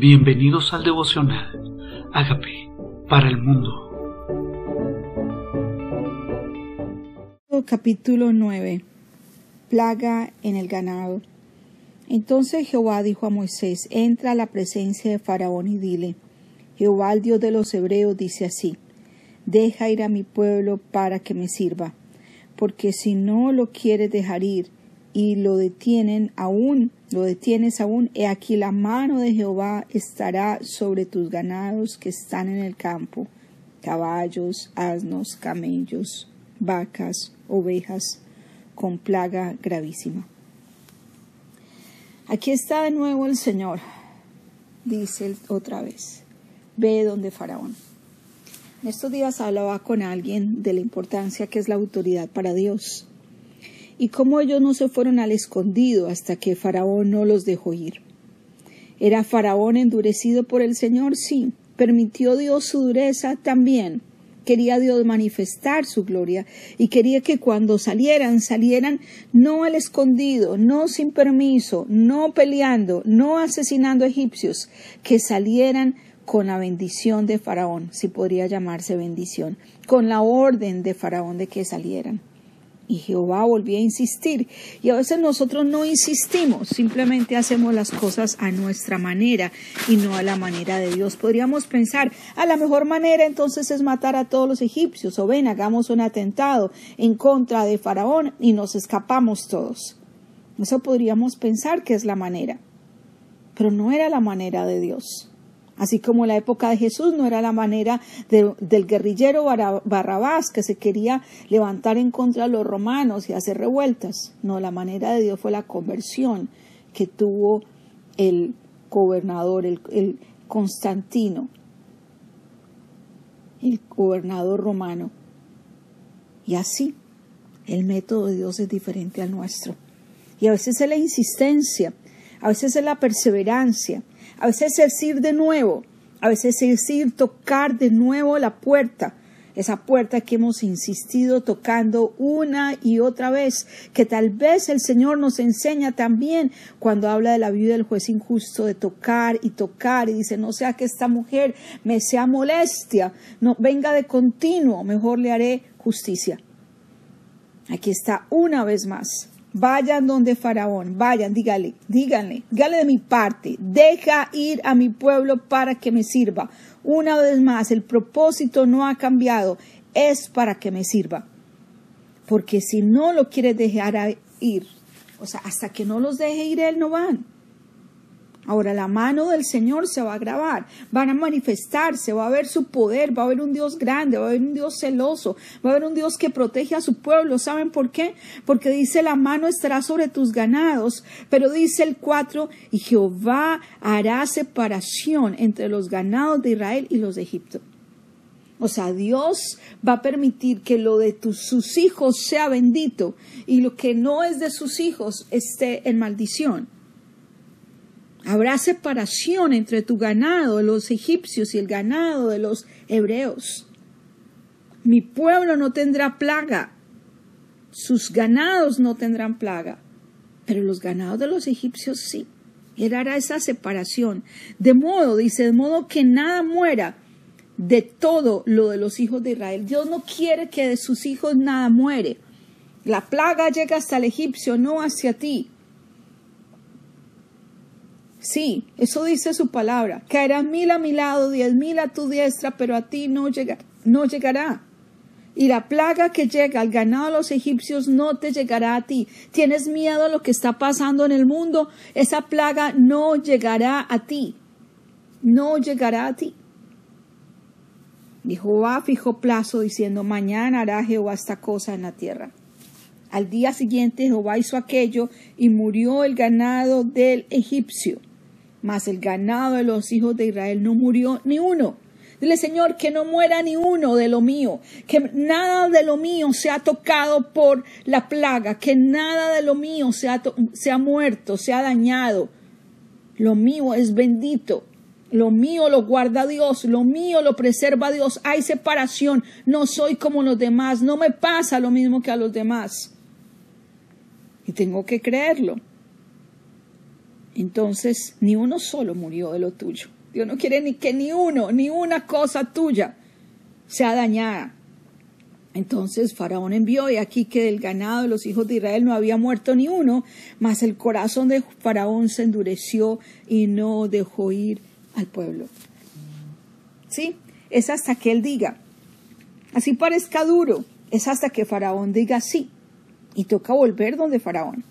Bienvenidos al devocional. Hágame para el mundo. Capítulo 9. Plaga en el ganado. Entonces Jehová dijo a Moisés, entra a la presencia de Faraón y dile, Jehová el Dios de los hebreos dice así, deja ir a mi pueblo para que me sirva, porque si no lo quieres dejar ir, y lo detienen aún, lo detienes aún, he aquí la mano de Jehová estará sobre tus ganados que están en el campo, caballos, asnos, camellos, vacas, ovejas, con plaga gravísima. Aquí está de nuevo el Señor, dice otra vez, ve donde Faraón. En estos días hablaba con alguien de la importancia que es la autoridad para Dios y cómo ellos no se fueron al escondido hasta que Faraón no los dejó ir. ¿Era Faraón endurecido por el Señor? Sí. ¿Permitió Dios su dureza? También. Quería Dios manifestar su gloria y quería que cuando salieran, salieran no al escondido, no sin permiso, no peleando, no asesinando egipcios, que salieran con la bendición de Faraón, si podría llamarse bendición, con la orden de Faraón de que salieran. Y Jehová volvió a insistir. Y a veces nosotros no insistimos, simplemente hacemos las cosas a nuestra manera y no a la manera de Dios. Podríamos pensar, a la mejor manera entonces es matar a todos los egipcios, o ven, hagamos un atentado en contra de Faraón y nos escapamos todos. Eso podríamos pensar que es la manera, pero no era la manera de Dios. Así como la época de Jesús no era la manera del guerrillero Barrabás que se quería levantar en contra de los romanos y hacer revueltas. No, la manera de Dios fue la conversión que tuvo el gobernador, el, el Constantino, el gobernador romano. Y así, el método de Dios es diferente al nuestro. Y a veces es la insistencia, a veces es la perseverancia, a veces es ir de nuevo, a veces es ir tocar de nuevo la puerta, esa puerta que hemos insistido tocando una y otra vez, que tal vez el Señor nos enseña también cuando habla de la vida del juez injusto, de tocar y tocar. Y dice, no sea que esta mujer me sea molestia, no venga de continuo, mejor le haré justicia. Aquí está una vez más Vayan donde Faraón, vayan, dígale, díganle, dígale de mi parte, deja ir a mi pueblo para que me sirva. Una vez más, el propósito no ha cambiado, es para que me sirva. Porque si no lo quiere dejar ir, o sea, hasta que no los deje ir, él no van. Ahora la mano del Señor se va a grabar, van a manifestarse, va a haber su poder, va a haber un Dios grande, va a haber un Dios celoso, va a haber un Dios que protege a su pueblo. ¿Saben por qué? Porque dice la mano estará sobre tus ganados, pero dice el 4, y Jehová hará separación entre los ganados de Israel y los de Egipto. O sea, Dios va a permitir que lo de sus hijos sea bendito y lo que no es de sus hijos esté en maldición. Habrá separación entre tu ganado de los egipcios y el ganado de los hebreos. Mi pueblo no tendrá plaga, sus ganados no tendrán plaga, pero los ganados de los egipcios sí. Él hará esa separación. De modo, dice, de modo que nada muera de todo lo de los hijos de Israel. Dios no quiere que de sus hijos nada muere. La plaga llega hasta el egipcio, no hacia ti. Sí, eso dice su palabra. Caerán mil a mi lado, diez mil a tu diestra, pero a ti no, no llegará. Y la plaga que llega al ganado de los egipcios no te llegará a ti. ¿Tienes miedo a lo que está pasando en el mundo? Esa plaga no llegará a ti. No llegará a ti. Y Jehová fijó plazo diciendo, mañana hará Jehová esta cosa en la tierra. Al día siguiente Jehová hizo aquello y murió el ganado del egipcio mas el ganado de los hijos de Israel no murió ni uno. Dile, Señor, que no muera ni uno de lo mío, que nada de lo mío sea tocado por la plaga, que nada de lo mío sea, sea muerto, sea dañado. Lo mío es bendito. Lo mío lo guarda Dios, lo mío lo preserva Dios. Hay separación, no soy como los demás, no me pasa lo mismo que a los demás. Y tengo que creerlo. Entonces, ni uno solo murió de lo tuyo. Dios no quiere ni que ni uno, ni una cosa tuya sea dañada. Entonces Faraón envió, y aquí que del ganado de los hijos de Israel no había muerto ni uno, mas el corazón de Faraón se endureció y no dejó ir al pueblo. ¿Sí? Es hasta que él diga, así parezca duro, es hasta que Faraón diga sí. Y toca volver donde Faraón.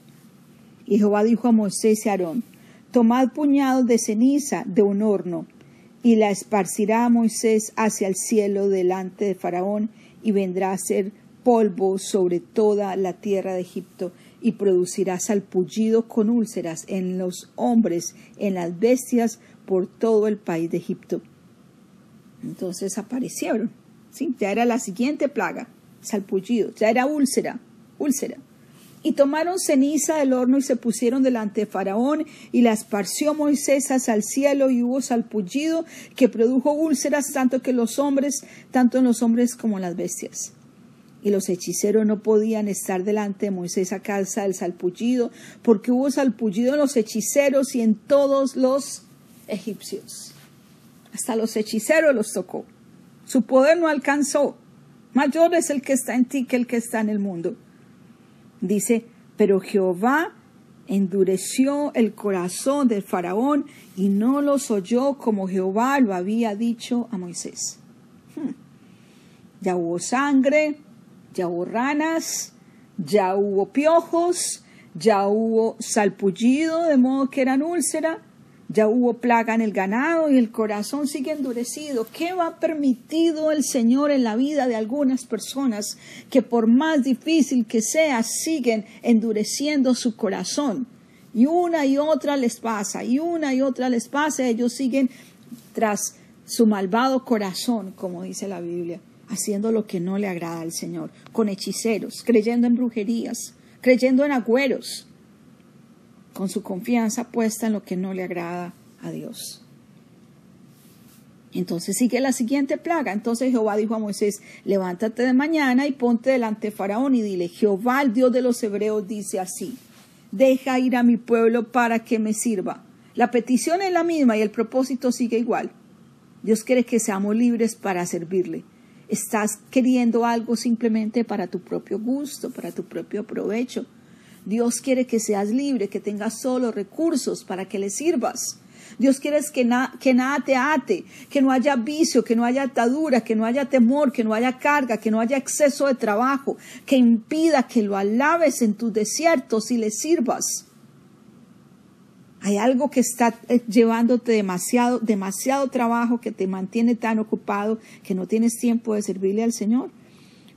Y Jehová dijo a Moisés y a Aarón, tomad puñados de ceniza de un horno, y la esparcirá a Moisés hacia el cielo delante de Faraón, y vendrá a ser polvo sobre toda la tierra de Egipto, y producirá salpullido con úlceras en los hombres, en las bestias, por todo el país de Egipto. Entonces aparecieron, ¿sí? ya era la siguiente plaga, salpullido, ya era úlcera, úlcera. Y tomaron ceniza del horno y se pusieron delante de Faraón, y la esparció Moisés hacia el cielo, y hubo salpullido que produjo úlceras tanto que los hombres, tanto en los hombres como en las bestias. Y los hechiceros no podían estar delante de Moisés a causa del salpullido, porque hubo salpullido en los hechiceros y en todos los egipcios. Hasta los hechiceros los tocó. Su poder no alcanzó. Mayor es el que está en ti que el que está en el mundo. Dice, pero Jehová endureció el corazón del faraón y no los oyó como Jehová lo había dicho a Moisés. Hmm. Ya hubo sangre, ya hubo ranas, ya hubo piojos, ya hubo salpullido de modo que eran úlcera, ya hubo plaga en el ganado y el corazón sigue endurecido. ¿Qué va permitido el Señor en la vida de algunas personas que por más difícil que sea siguen endureciendo su corazón? Y una y otra les pasa, y una y otra les pasa, ellos siguen tras su malvado corazón, como dice la Biblia, haciendo lo que no le agrada al Señor, con hechiceros, creyendo en brujerías, creyendo en agüeros, con su confianza puesta en lo que no le agrada a Dios. Entonces sigue la siguiente plaga. Entonces Jehová dijo a Moisés, levántate de mañana y ponte delante de Faraón y dile, Jehová, el Dios de los hebreos, dice así, deja ir a mi pueblo para que me sirva. La petición es la misma y el propósito sigue igual. Dios quiere que seamos libres para servirle. Estás queriendo algo simplemente para tu propio gusto, para tu propio provecho. Dios quiere que seas libre, que tengas solo recursos para que le sirvas. Dios quiere que, que nada te ate, que no haya vicio, que no haya atadura, que no haya temor, que no haya carga, que no haya exceso de trabajo, que impida que lo alabes en tus desiertos y le sirvas. Hay algo que está eh, llevándote demasiado, demasiado trabajo, que te mantiene tan ocupado que no tienes tiempo de servirle al Señor.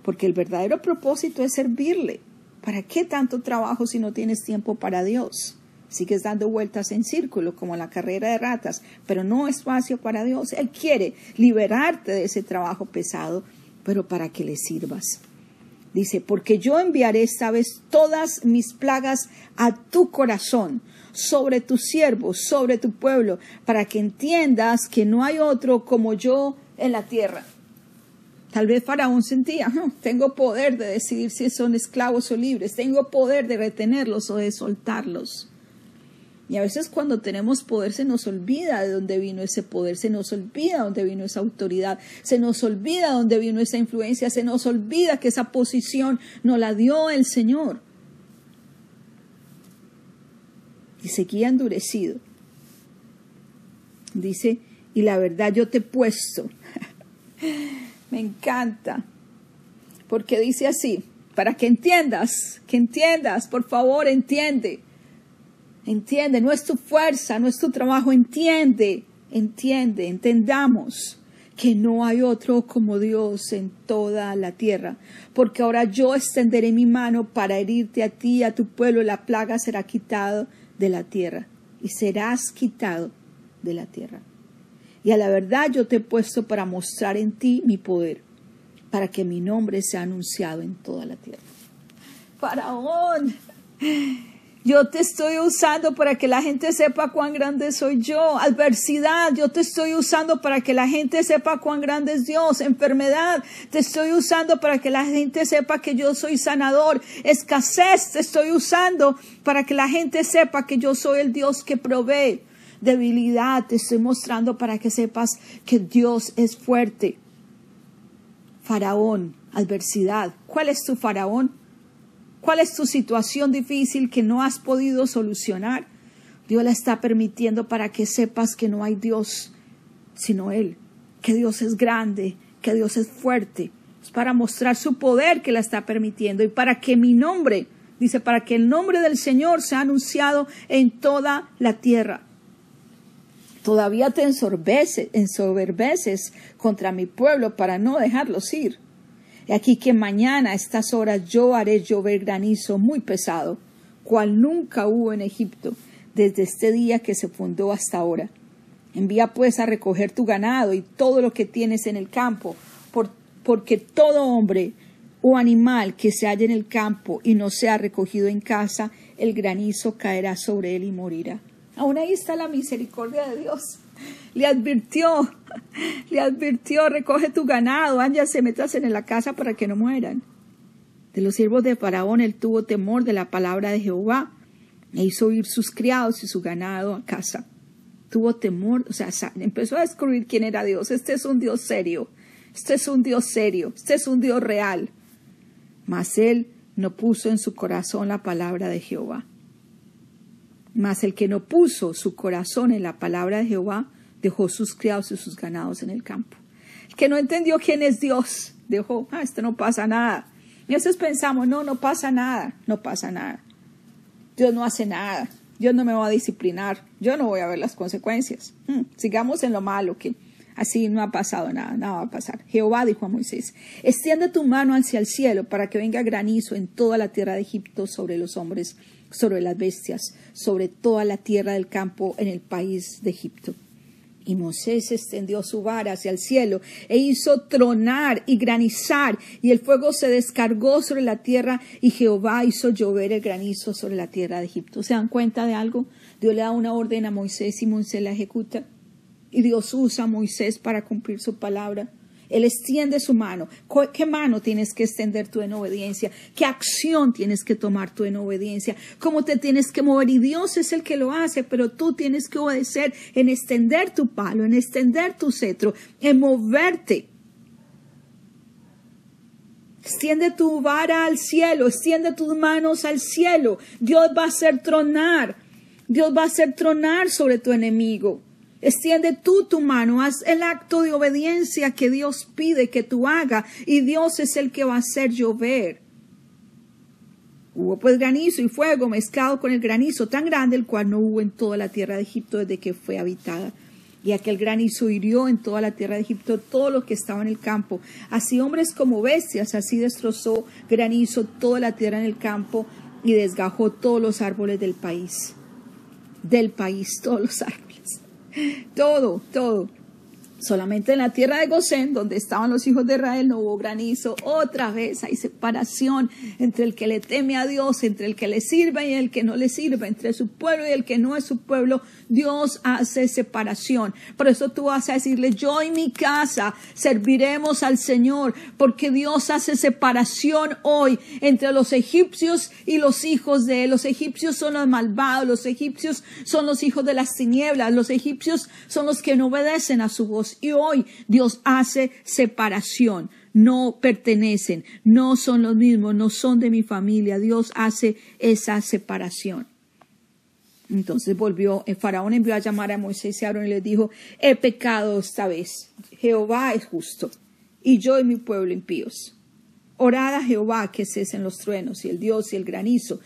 Porque el verdadero propósito es servirle. ¿Para qué tanto trabajo si no tienes tiempo para Dios? Sigues dando vueltas en círculo como la carrera de ratas, pero no espacio para Dios. Él quiere liberarte de ese trabajo pesado, pero para que le sirvas. Dice, porque yo enviaré esta vez todas mis plagas a tu corazón, sobre tus siervos, sobre tu pueblo, para que entiendas que no hay otro como yo en la tierra. Tal vez Faraón sentía, tengo poder de decidir si son esclavos o libres, tengo poder de retenerlos o de soltarlos. Y a veces cuando tenemos poder se nos olvida de dónde vino ese poder, se nos olvida de dónde vino esa autoridad, se nos olvida de dónde vino esa influencia, se nos olvida que esa posición nos la dio el Señor. Y seguía endurecido. Dice, y la verdad yo te he puesto me encanta, porque dice así, para que entiendas, que entiendas, por favor, entiende. Entiende, no es tu fuerza, no es tu trabajo, entiende, entiende, entendamos que no hay otro como Dios en toda la tierra, porque ahora yo extenderé mi mano para herirte a ti y a tu pueblo, la plaga será quitado de la tierra y serás quitado de la tierra. Y a la verdad yo te he puesto para mostrar en ti mi poder, para que mi nombre sea anunciado en toda la tierra. Faraón, Yo te estoy usando para que la gente sepa cuán grande soy yo. Adversidad, yo te estoy usando para que la gente sepa cuán grande es Dios. Enfermedad, te estoy usando para que la gente sepa que yo soy sanador. Escasez, te estoy usando para que la gente sepa que yo soy el Dios que provee. Debilidad, te estoy mostrando para que sepas que Dios es fuerte. Faraón, adversidad. ¿Cuál es tu faraón? ¿Cuál es tu situación difícil que no has podido solucionar? Dios la está permitiendo para que sepas que no hay Dios sino Él, que Dios es grande, que Dios es fuerte. Es para mostrar su poder que la está permitiendo y para que mi nombre, dice, para que el nombre del Señor sea anunciado en toda la tierra. Todavía te ensoberbeces contra mi pueblo para no dejarlos ir. He aquí que mañana a estas horas yo haré llover granizo muy pesado, cual nunca hubo en Egipto, desde este día que se fundó hasta ahora. Envía pues a recoger tu ganado y todo lo que tienes en el campo, porque todo hombre o animal que se halla en el campo y no sea recogido en casa, el granizo caerá sobre él y morirá. Aún ahí está la misericordia de Dios le advirtió, le advirtió, recoge tu ganado, se metas en la casa para que no mueran. De los siervos de Faraón él tuvo temor de la palabra de Jehová e hizo ir sus criados y su ganado a casa. Tuvo temor, o sea, empezó a descubrir quién era Dios. Este es un Dios serio, este es un Dios serio, este es un Dios real. Mas él no puso en su corazón la palabra de Jehová. Mas el que no puso su corazón en la palabra de Jehová, dejó sus criados y sus ganados en el campo. El que no entendió quién es Dios, dejó, ah, esto no pasa nada. Y a veces pensamos, no, no pasa nada, no pasa nada. Dios no hace nada, Dios no me va a disciplinar, yo no voy a ver las consecuencias. Hmm, sigamos en lo malo, que así no ha pasado nada, nada va a pasar. Jehová dijo a Moisés, extiende tu mano hacia el cielo para que venga granizo en toda la tierra de Egipto sobre los hombres, sobre las bestias, sobre toda la tierra del campo en el país de Egipto. Y Moisés extendió su vara hacia el cielo e hizo tronar y granizar, y el fuego se descargó sobre la tierra, y Jehová hizo llover el granizo sobre la tierra de Egipto. ¿Se dan cuenta de algo? Dios le da una orden a Moisés y Moisés la ejecuta. Y Dios usa a Moisés para cumplir su palabra. Él extiende su mano. ¿Qué mano tienes que extender tú en obediencia? ¿Qué acción tienes que tomar tú en obediencia? ¿Cómo te tienes que mover? Y Dios es el que lo hace, pero tú tienes que obedecer en extender tu palo, en extender tu cetro, en moverte. Extiende tu vara al cielo, extiende tus manos al cielo. Dios va a hacer tronar. Dios va a hacer tronar sobre tu enemigo. Extiende tú tu mano, haz el acto de obediencia que Dios pide que tú hagas y Dios es el que va a hacer llover. Hubo pues granizo y fuego mezclado con el granizo tan grande el cual no hubo en toda la tierra de Egipto desde que fue habitada. Y aquel granizo hirió en toda la tierra de Egipto todo lo que estaba en el campo, así hombres como bestias, así destrozó granizo toda la tierra en el campo y desgajó todos los árboles del país. Del país, todos los árboles todo, todo. Solamente en la tierra de Gosén, donde estaban los hijos de Israel, no hubo granizo. Otra vez hay separación entre el que le teme a Dios, entre el que le sirve y el que no le sirve, entre su pueblo y el que no es su pueblo. Dios hace separación. Por eso tú vas a decirle, yo y mi casa serviremos al Señor, porque Dios hace separación hoy entre los egipcios y los hijos de él. Los egipcios son los malvados, los egipcios son los hijos de las tinieblas, los egipcios son los que no obedecen a su voz y hoy Dios hace separación. No pertenecen, no son los mismos, no son de mi familia. Dios hace esa separación. Entonces volvió, el faraón envió a llamar a Moisés y Aarón y le dijo, he pecado esta vez. Jehová es justo y yo y mi pueblo impíos. Orad a Jehová que cesen los truenos y el Dios y el granizo.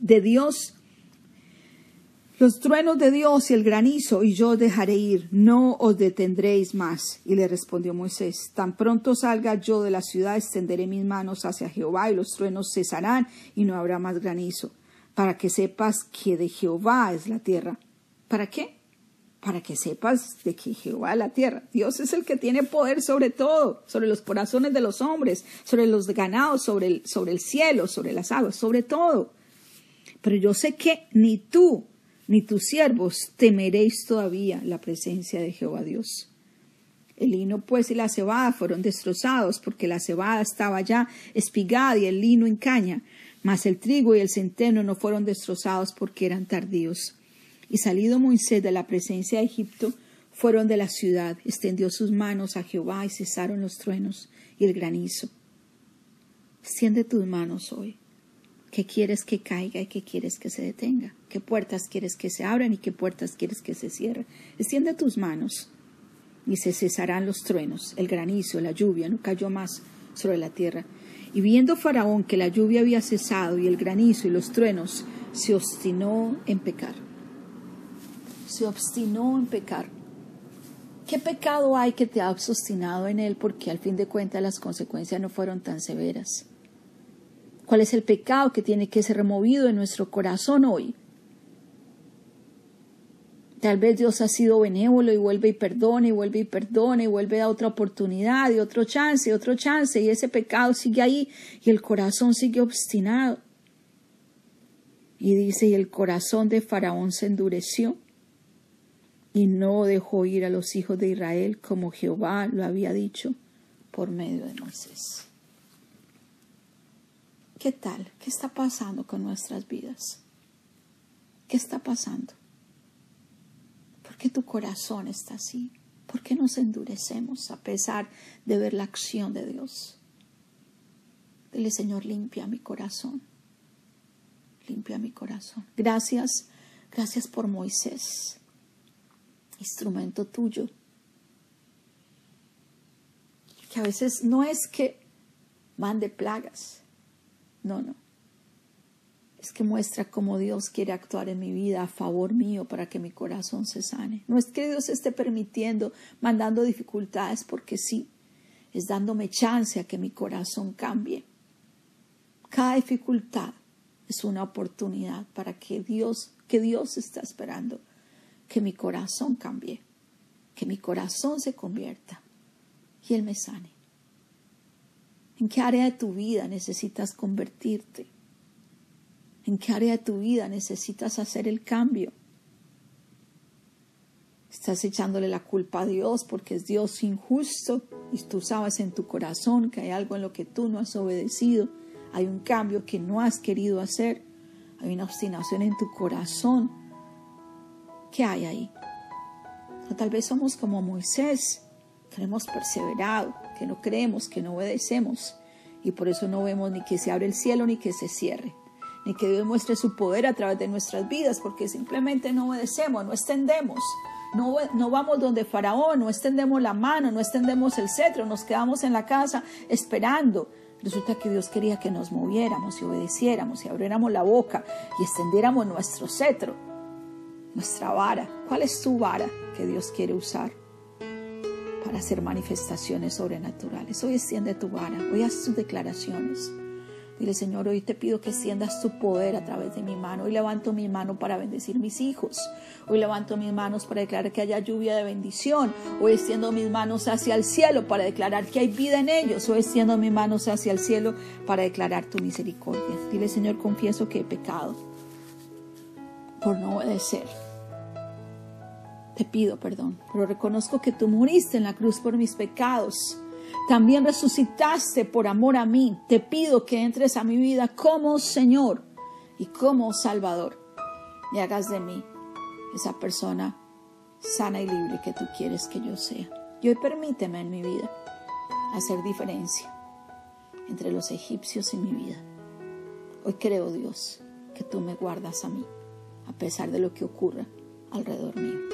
De Dios los truenos de Dios y el granizo, y yo os dejaré ir, no os detendréis más. Y le respondió Moisés, tan pronto salga yo de la ciudad, extenderé mis manos hacia Jehová, y los truenos cesarán, y no habrá más granizo, para que sepas que de Jehová es la tierra. ¿Para qué? Para que sepas de que Jehová es la tierra. Dios es el que tiene poder sobre todo, sobre los corazones de los hombres, sobre los ganados, sobre el, sobre el cielo, sobre las aguas, sobre todo. Pero yo sé que ni tú ni tus siervos temeréis todavía la presencia de Jehová Dios. El lino pues y la cebada fueron destrozados, porque la cebada estaba ya espigada y el lino en caña, mas el trigo y el centeno no fueron destrozados porque eran tardíos. Y salido Moisés de la presencia de Egipto, fueron de la ciudad, extendió sus manos a Jehová y cesaron los truenos y el granizo. Extiende tus manos hoy. ¿Qué quieres que caiga y qué quieres que se detenga? ¿Qué puertas quieres que se abran y qué puertas quieres que se cierren? Extiende tus manos y se cesarán los truenos, el granizo, la lluvia, no cayó más sobre la tierra. Y viendo Faraón que la lluvia había cesado y el granizo y los truenos, se obstinó en pecar. Se obstinó en pecar. ¿Qué pecado hay que te ha obstinado en él? Porque al fin de cuentas las consecuencias no fueron tan severas. ¿Cuál es el pecado que tiene que ser removido en nuestro corazón hoy? Tal vez Dios ha sido benévolo y vuelve y perdona y vuelve y perdona y vuelve a otra oportunidad y otro chance y otro chance y ese pecado sigue ahí y el corazón sigue obstinado. Y dice, y el corazón de Faraón se endureció y no dejó ir a los hijos de Israel como Jehová lo había dicho por medio de Moisés. ¿Qué tal? ¿Qué está pasando con nuestras vidas? ¿Qué está pasando? ¿Por qué tu corazón está así? ¿Por qué nos endurecemos a pesar de ver la acción de Dios? Dile, Señor, limpia mi corazón. Limpia mi corazón. Gracias, gracias por Moisés, instrumento tuyo. Que a veces no es que mande plagas, no, no es que muestra cómo Dios quiere actuar en mi vida a favor mío para que mi corazón se sane. No es que Dios esté permitiendo, mandando dificultades porque sí, es dándome chance a que mi corazón cambie. Cada dificultad es una oportunidad para que Dios, que Dios está esperando, que mi corazón cambie, que mi corazón se convierta y Él me sane. ¿En qué área de tu vida necesitas convertirte? ¿En qué área de tu vida necesitas hacer el cambio? Estás echándole la culpa a Dios porque es Dios injusto y tú sabes en tu corazón que hay algo en lo que tú no has obedecido, hay un cambio que no has querido hacer, hay una obstinación en tu corazón. ¿Qué hay ahí? O tal vez somos como Moisés, que hemos perseverado, que no creemos, que no obedecemos y por eso no vemos ni que se abre el cielo ni que se cierre ni que Dios muestre su poder a través de nuestras vidas, porque simplemente no obedecemos, no extendemos, no, no vamos donde Faraón, no extendemos la mano, no extendemos el cetro, nos quedamos en la casa esperando. Resulta que Dios quería que nos moviéramos y obedeciéramos y abriéramos la boca y extendiéramos nuestro cetro, nuestra vara. ¿Cuál es tu vara que Dios quiere usar? Para hacer manifestaciones sobrenaturales. Hoy extiende tu vara, hoy haz tus declaraciones. Dile, Señor, hoy te pido que extiendas tu poder a través de mi mano. Hoy levanto mi mano para bendecir mis hijos. Hoy levanto mis manos para declarar que haya lluvia de bendición. Hoy extiendo mis manos hacia el cielo para declarar que hay vida en ellos. Hoy extiendo mis manos hacia el cielo para declarar tu misericordia. Dile, Señor, confieso que he pecado por no obedecer. Te pido perdón, pero reconozco que tú moriste en la cruz por mis pecados también resucitaste por amor a mí. Te pido que entres a mi vida como Señor y como Salvador. Y hagas de mí esa persona sana y libre que tú quieres que yo sea. Y hoy permíteme en mi vida hacer diferencia entre los egipcios y mi vida. Hoy creo, Dios, que tú me guardas a mí, a pesar de lo que ocurra alrededor mío.